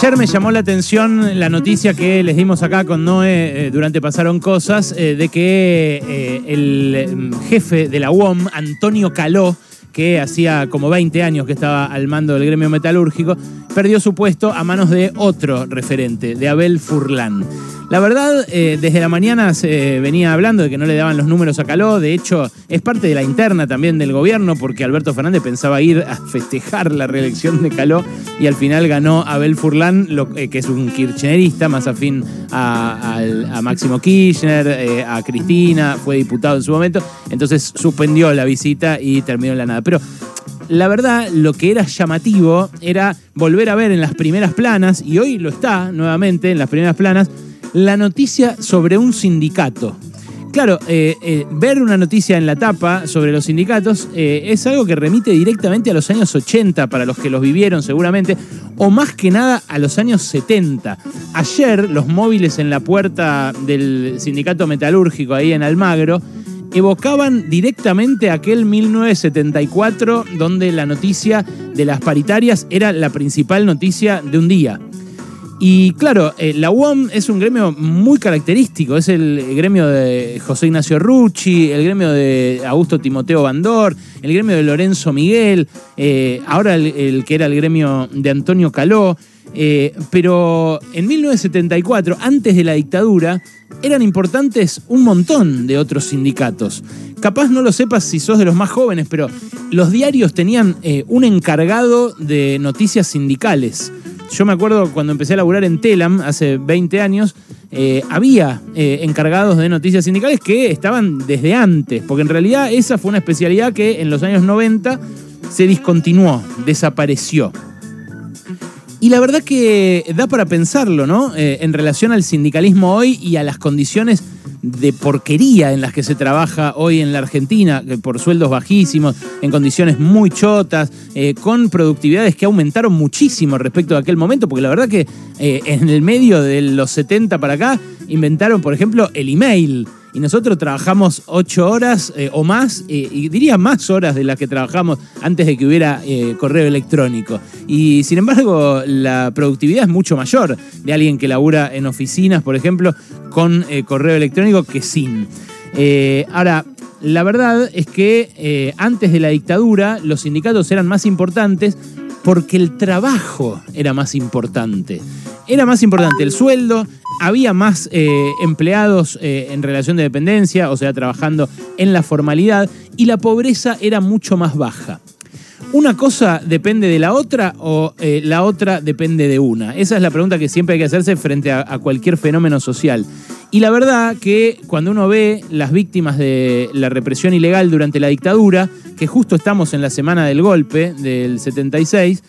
Ayer me llamó la atención la noticia que les dimos acá con Noé eh, durante Pasaron Cosas, eh, de que eh, el mm, jefe de la UOM, Antonio Caló, que hacía como 20 años que estaba al mando del gremio metalúrgico, perdió su puesto a manos de otro referente, de Abel Furlán. La verdad, eh, desde la mañana se venía hablando de que no le daban los números a Caló. De hecho, es parte de la interna también del gobierno, porque Alberto Fernández pensaba ir a festejar la reelección de Caló y al final ganó Abel Furlán, lo- eh, que es un kirchnerista, más afín a, a Máximo Kirchner, eh, a Cristina, fue diputado en su momento. Entonces suspendió la visita y terminó en la nada. Pero la verdad, lo que era llamativo era volver a ver en las primeras planas, y hoy lo está nuevamente en las primeras planas, la noticia sobre un sindicato. Claro, eh, eh, ver una noticia en la tapa sobre los sindicatos eh, es algo que remite directamente a los años 80 para los que los vivieron seguramente, o más que nada a los años 70. Ayer los móviles en la puerta del sindicato metalúrgico ahí en Almagro evocaban directamente aquel 1974 donde la noticia de las paritarias era la principal noticia de un día. Y claro, eh, la UOM es un gremio muy característico, es el gremio de José Ignacio Rucci, el gremio de Augusto Timoteo Bandor, el gremio de Lorenzo Miguel, eh, ahora el, que era el gremio de Antonio Caló. Eh, pero en 1974, antes de la dictadura, eran importantes un montón de otros sindicatos. Capaz no lo sepas si sos de los más jóvenes, pero los diarios tenían un encargado de noticias sindicales. Yo me acuerdo cuando empecé a laburar en Telam hace 20 años, eh, había eh, encargados de noticias sindicales que estaban desde antes, porque en realidad esa fue una especialidad que en los años 90 se discontinuó, desapareció. Y la verdad que da para pensarlo, ¿no? Eh, en relación al sindicalismo hoy y a las condiciones de porquería en las que se trabaja hoy en la Argentina, que por sueldos bajísimos, en condiciones muy chotas, eh, con productividades que aumentaron muchísimo respecto a aquel momento, porque la verdad que eh, en el medio de los 70 para acá inventaron, por ejemplo, el email. Y nosotros trabajamos ocho horas eh, o más, eh, y diría más horas de las que trabajamos antes de que hubiera eh, correo electrónico. Y sin embargo, la productividad es mucho mayor de alguien que labura en oficinas, por ejemplo, con correo electrónico que sin. Ahora, la verdad es que antes de la dictadura los sindicatos eran más importantes porque el trabajo era más importante. Era más importante el sueldo, había más eh, empleados eh, en relación de dependencia, o sea, trabajando en la formalidad, y la pobreza era mucho más baja. ¿Una cosa depende de la otra o eh, la otra depende de una? Esa es la pregunta que siempre hay que hacerse frente a, a cualquier fenómeno social. Y la verdad que cuando uno ve las víctimas de la represión ilegal durante la dictadura, que justo estamos en la semana del golpe del 76,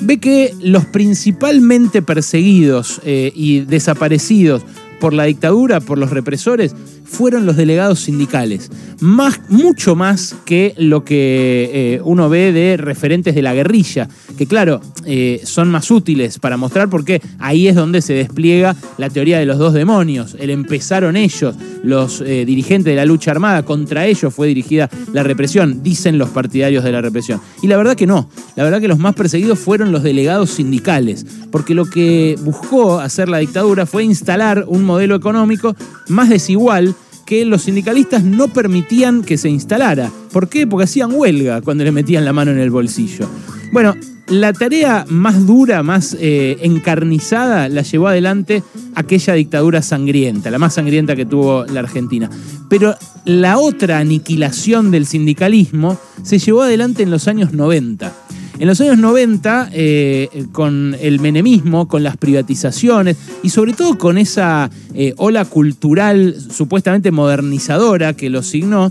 ve que los principalmente perseguidos eh, y desaparecidos por la dictadura, por los represores, fueron los delegados sindicales. Más, mucho más que lo que eh, uno ve de referentes de la guerrilla, que claro, eh, son más útiles para mostrar porque ahí es donde se despliega la teoría de los dos demonios. El empezaron ellos, los eh, dirigentes de la lucha armada, contra ellos fue dirigida la represión, dicen los partidarios de la represión. Y la verdad que no, la verdad que los más perseguidos fueron los delegados sindicales, porque lo que buscó hacer la dictadura fue instalar un modelo económico más desigual que los sindicalistas no permitían que se instalara. ¿Por qué? Porque hacían huelga cuando le metían la mano en el bolsillo. Bueno, la tarea más dura, más eh, encarnizada, la llevó adelante aquella dictadura sangrienta, la más sangrienta que tuvo la Argentina. Pero la otra aniquilación del sindicalismo se llevó adelante en los años 90. En los años 90, eh, con el menemismo, con las privatizaciones y sobre todo con esa eh, ola cultural supuestamente modernizadora que lo signó,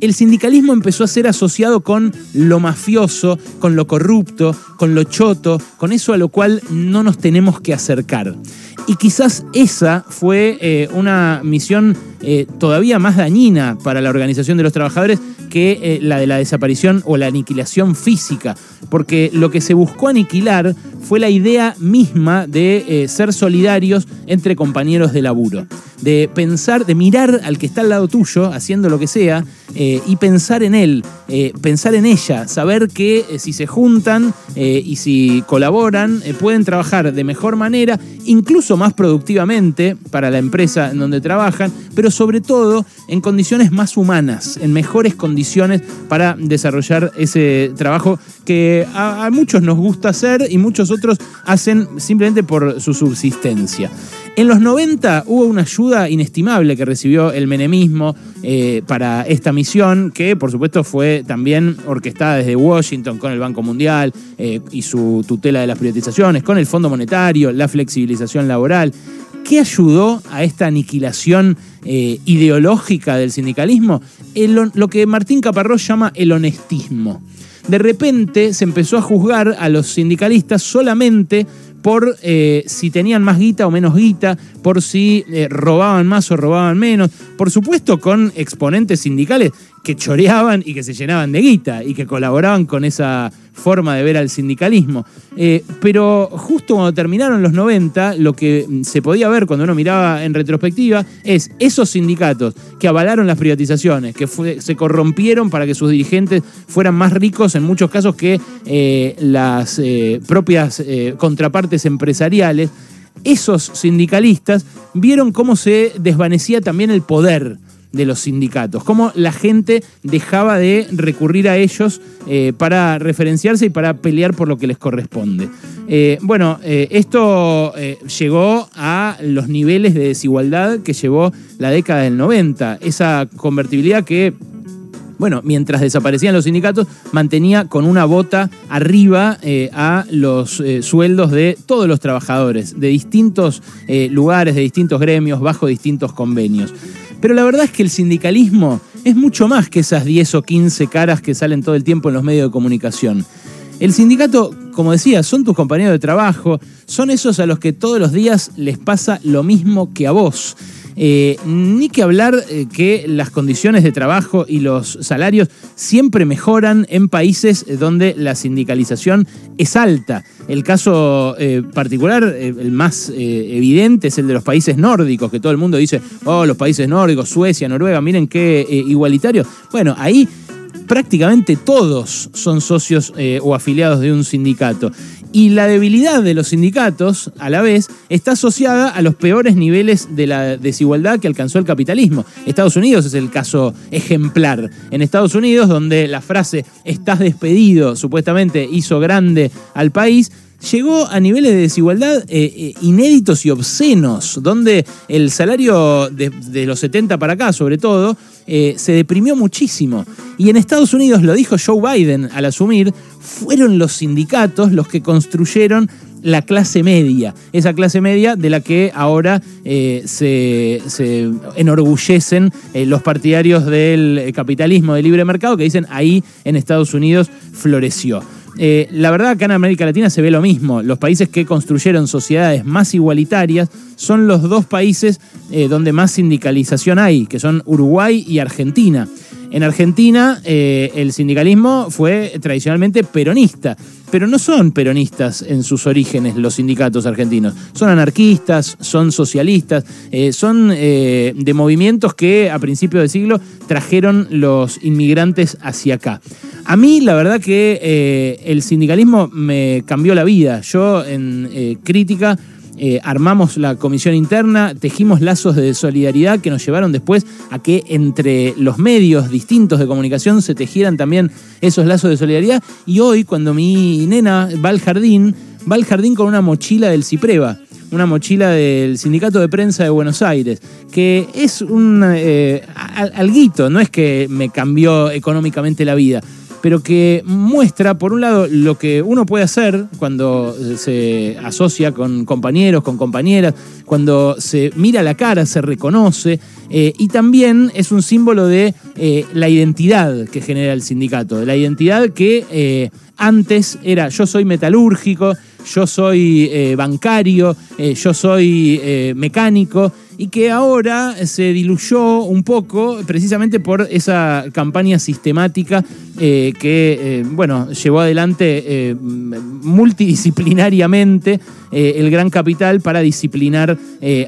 el sindicalismo empezó a ser asociado con lo mafioso, con lo corrupto, con lo choto, con eso a lo cual no nos tenemos que acercar. Y quizás esa fue eh, una misión todavía más dañina para la organización de los trabajadores que eh, la de la desaparición o la aniquilación física, porque lo que se buscó aniquilar fue la idea misma de eh, ser solidarios entre compañeros de laburo, de pensar, de mirar al que está al lado tuyo haciendo lo que sea eh, y pensar en él eh, pensar en ella, saber que si se juntan y si colaboran, pueden trabajar de mejor manera, incluso más productivamente para la empresa en donde trabajan, pero sobre todo en condiciones más humanas, en mejores condiciones para desarrollar ese trabajo que a muchos nos gusta hacer y muchos hacen simplemente por su subsistencia. En los 90 hubo una ayuda inestimable que recibió el menemismo eh, para esta misión, que por supuesto fue también orquestada desde Washington con el Banco Mundial eh, y su tutela de las privatizaciones, con el Fondo Monetario, la flexibilización laboral. ¿Qué ayudó a esta aniquilación eh, ideológica del sindicalismo? lo que Martín Caparrós llama el honestismo. De repente se empezó a juzgar a los sindicalistas solamente por eh, si tenían más guita o menos guita, por si eh, robaban más o robaban menos, por supuesto con exponentes sindicales que choreaban y que se llenaban de guita y que colaboraban con esa forma de ver al sindicalismo. Eh, pero justo cuando terminaron los 90, lo que se podía ver cuando uno miraba en retrospectiva es esos sindicatos que avalaron las privatizaciones, que se corrompieron para que sus dirigentes fueran más ricos en muchos casos que eh, las eh, propias contrapartes empresariales, esos sindicalistas vieron cómo se desvanecía también el poder de los sindicatos, cómo la gente dejaba de recurrir a ellos eh, para referenciarse y para pelear por lo que les corresponde. Eh, bueno, eh, esto llegó a los niveles de desigualdad que llevó la década del 90, esa convertibilidad que bueno, mientras desaparecían los sindicatos, mantenía con una bota arriba a los sueldos de todos los trabajadores, de distintos lugares, de distintos gremios, bajo distintos convenios. Pero la verdad es que el sindicalismo es mucho más que esas 10 o 15 caras que salen todo el tiempo en los medios de comunicación. El sindicato, como decía, son tus compañeros de trabajo, son esos a los que todos los días les pasa lo mismo que a vos. Eh, ni que hablar eh, que las condiciones de trabajo y los salarios siempre mejoran en países donde la sindicalización es alta. El caso eh, particular, el más evidente, es el de los países nórdicos, que todo el mundo dice, oh, los países nórdicos, Suecia, Noruega, miren qué igualitario. Bueno, ahí prácticamente todos son socios o afiliados de un sindicato. Y la debilidad de los sindicatos, a la vez, está asociada a los peores niveles de la desigualdad que alcanzó el capitalismo. Estados Unidos es el caso ejemplar. En Estados Unidos, donde la frase estás despedido supuestamente hizo grande al país, llegó a niveles de desigualdad eh, eh, inéditos y obscenos, donde el salario de, los 70 para acá, sobre todo, eh, se deprimió muchísimo. Y en Estados Unidos, lo dijo Joe Biden al asumir, fueron los sindicatos los que construyeron la clase media, esa clase media de la que ahora se, enorgullecen los partidarios del capitalismo de libre mercado, que dicen ahí en Estados Unidos floreció. Eh, la verdad, acá en América Latina se ve lo mismo. Los países que construyeron sociedades más igualitarias son los dos países eh, donde más sindicalización hay, que son Uruguay y Argentina. En Argentina eh, el sindicalismo fue tradicionalmente peronista, pero no son peronistas en sus orígenes los sindicatos argentinos. Son anarquistas, son socialistas, eh, son eh, de movimientos que a principios del siglo trajeron los inmigrantes hacia acá. A mí la verdad que el sindicalismo me cambió la vida. Yo en crítica eh, armamos la comisión interna, tejimos lazos de solidaridad que nos llevaron después a que entre los medios distintos de comunicación se tejieran también esos lazos de solidaridad. Y hoy, cuando mi nena va al jardín, va al jardín con una mochila del Cipreva una mochila del Sindicato de Prensa de Buenos Aires, que es un eh, alguito, no es que me cambió económicamente la vida, pero que muestra, por un lado, lo que uno puede hacer cuando se asocia con compañeros, con compañeras, cuando se mira la cara, se reconoce, eh, y también es un símbolo de eh, la identidad que genera el sindicato, de la identidad que eh, antes era yo soy metalúrgico, yo soy bancario, yo soy mecánico, y que ahora se diluyó un poco precisamente por esa campaña sistemática eh, que, eh, bueno, llevó adelante eh, multidisciplinariamente el gran capital para disciplinar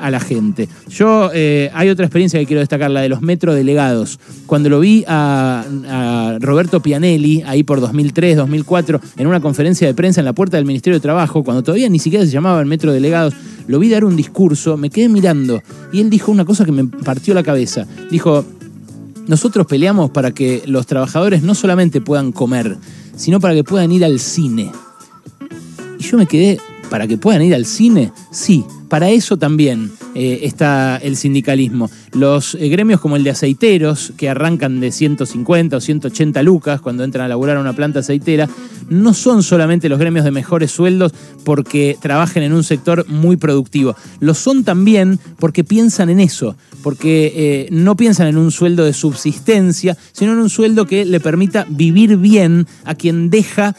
a la gente. Yo, hay otra experiencia que quiero destacar, la de los metrodelegados. Cuando lo vi a, a Roberto Pianelli, ahí por 2003, 2004, en una conferencia de prensa en la puerta del Ministerio de Trabajo, cuando todavía ni siquiera se llamaban metrodelegados, lo vi dar un discurso, me quedé mirando y él dijo una cosa que me partió la cabeza. Dijo, nosotros peleamos para que los trabajadores no solamente puedan comer, sino para que puedan ir al cine. Y yo me quedé, ¿para que puedan ir al cine? Sí, para eso también eh, está el sindicalismo. Los eh, gremios como el de aceiteros, que arrancan de 150 o 180 lucas cuando entran a laburar a una planta aceitera, no son solamente los gremios de mejores sueldos porque trabajen en un sector muy productivo. Lo son también porque piensan en eso, porque eh, no piensan en un sueldo de subsistencia, sino en un sueldo que le permita vivir bien a quien deja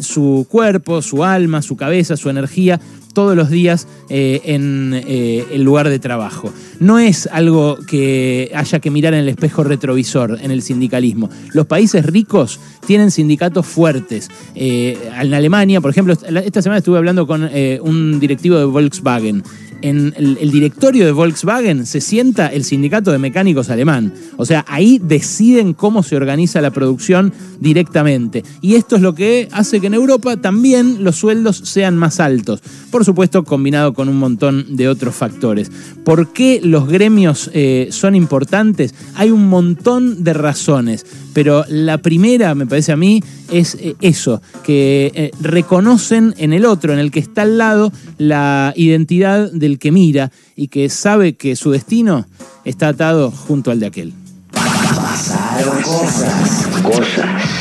su cuerpo, su alma, su cabeza, su energía todos los días eh, en eh, el lugar de trabajo. No es algo que haya que mirar en el espejo retrovisor en el sindicalismo. Los países ricos tienen sindicatos fuertes. Eh, en Alemania, por ejemplo, esta semana estuve hablando con un directivo de Volkswagen en el, directorio de Volkswagen se sienta el sindicato de mecánicos alemán. O sea, ahí deciden cómo se organiza la producción directamente. Y esto es lo que hace que en Europa también los sueldos sean más altos. Por supuesto, combinado con un montón de otros factores. ¿Por qué los gremios eh, son importantes? Hay un montón de razones. Pero la primera, me parece a mí, es eh, eso, que eh, reconocen en el otro, en el que está al lado, la identidad del que mira y que sabe que su destino está atado junto al de aquel. Pasaron cosas, cosas.